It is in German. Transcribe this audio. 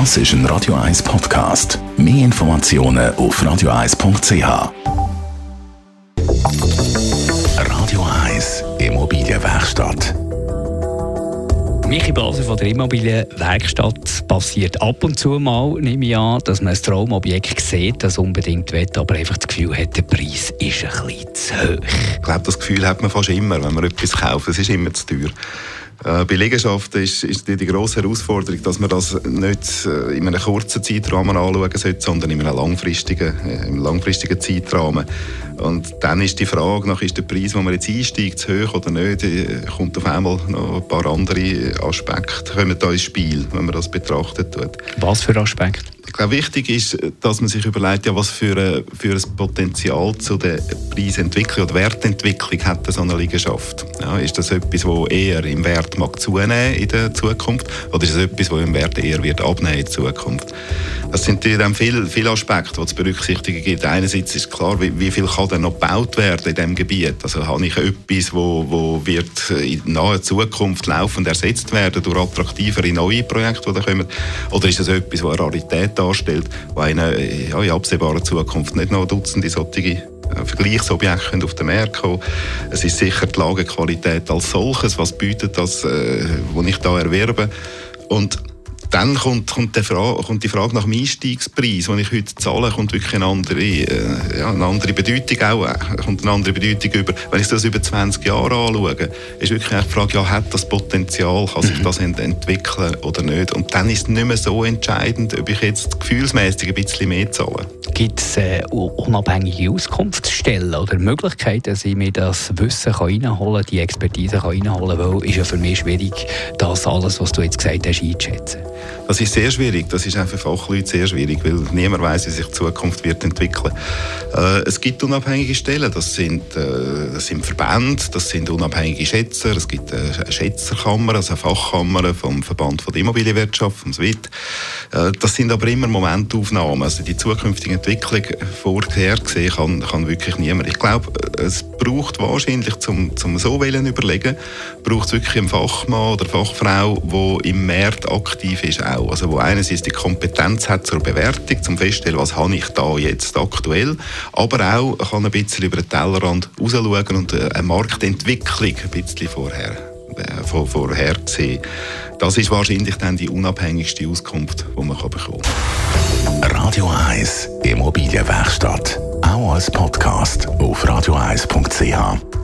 Das ist ein Radio 1 Podcast. Mehr Informationen auf radio1.ch. Radio 1 Immobilienwerkstatt. Michi Blaser von der Immobilienwerkstatt passiert ab und zu mal, nehme ich an, dass man ein Traumobjekt sieht, das unbedingt will, aber einfach das Gefühl hat, der Preis ist ein bisschen zu hoch. Ich glaube, das Gefühl hat man fast immer, wenn man etwas kauft. Es ist immer zu teuer. Äh, bei Liegenschaften ist, ist die, die grosse Herausforderung, dass man das nicht äh, in einem kurzen Zeitrahmen anschauen sollte, sondern in einem langfristigen, äh, im langfristigen Zeitrahmen. Und dann ist die Frage, nach ist der Preis, wo man jetzt einsteigt, zu hoch oder nicht, kommt auf einmal noch ein paar andere Aspekte kommen da ins Spiel, wenn man das betrachtet. Was für Aspekte? Glaube, wichtig ist, dass man sich überlegt, ja, was für ein, für ein Potenzial zu der Preisentwicklung oder Wertentwicklung hat so eine Liegenschaft. Ja, ist das etwas, das eher im Wert mag zunehmen in der Zukunft oder ist es etwas, das im Wert eher wird abnehmen in Zukunft? Das sind dann viele, viele Aspekte, die zu berücksichtigen gibt. Einerseits ist klar, wie, wie, viel kann denn noch gebaut werden in diesem Gebiet? Also habe ich etwas, wo, wo wird in naher Zukunft laufend ersetzt werden durch attraktivere neue Projekte, die da kommen? Oder ist es etwas, das eine Rarität darstellt, wo eine, ja, in absehbarer Zukunft nicht noch Dutzende solche äh, Vergleichsobjekte auf den Markt kommen. Es ist sicher die Lagequalität als solches, was bietet das, äh, was ich da erwerbe. Und dann kommt, kommt, Frage, kommt, die Frage nach dem Einstiegspreis, den ich heute zahle, kommt wirklich eine andere, äh, ja, eine andere Bedeutung auch, äh, kommt eine andere Bedeutung über. Wenn ich das über 20 Jahre anschaue, ist wirklich die Frage, ja, hat das Potenzial, kann sich mhm. das ent entwickeln oder nicht? Und dann ist es nicht mehr so entscheidend, ob ich jetzt gefühlsmäßig ein bisschen mehr zahle. Gibt es äh, unabhängige Auskunftsstellen oder Möglichkeiten, dass ich mir das Wissen kann reinholen kann, die Expertise kann reinholen kann? Weil es ist ja für mich schwierig, das alles, was du jetzt gesagt hast, einzuschätzen. Das ist sehr schwierig. Das ist auch für Fachleute sehr schwierig, weil niemand weiß, wie sich die Zukunft wird entwickeln. Äh, es gibt unabhängige Stellen. Das sind, äh, das sind Verbände, das sind unabhängige Schätzer. Es gibt eine Schätzerkammer, also eine Fachkammer vom Verband von der Immobilienwirtschaft, vom SWIT. Äh, das sind aber immer Momentaufnahmen. Also die zukünftige Entwicklung vorher gesehen kann, kann wirklich niemand. Ich glaube, es braucht wahrscheinlich, zum, zum so wollen überlegen, braucht es wirklich einen Fachmann oder Fachfrau, der im Markt aktiv ist auch. Also wo einerseits die Kompetenz hat zur Bewertung, zum feststellen, was habe ich da jetzt aktuell, aber auch kann ein bisschen über den Tellerrand rausschauen und eine Marktentwicklung ein bisschen vorher, äh, vor, vorher sehen. Das ist wahrscheinlich dann die unabhängigste Auskunft, die man bekommen kann. Radio 1 Immobilienwerkstatt. Auch als Podcast auf radio1.ch.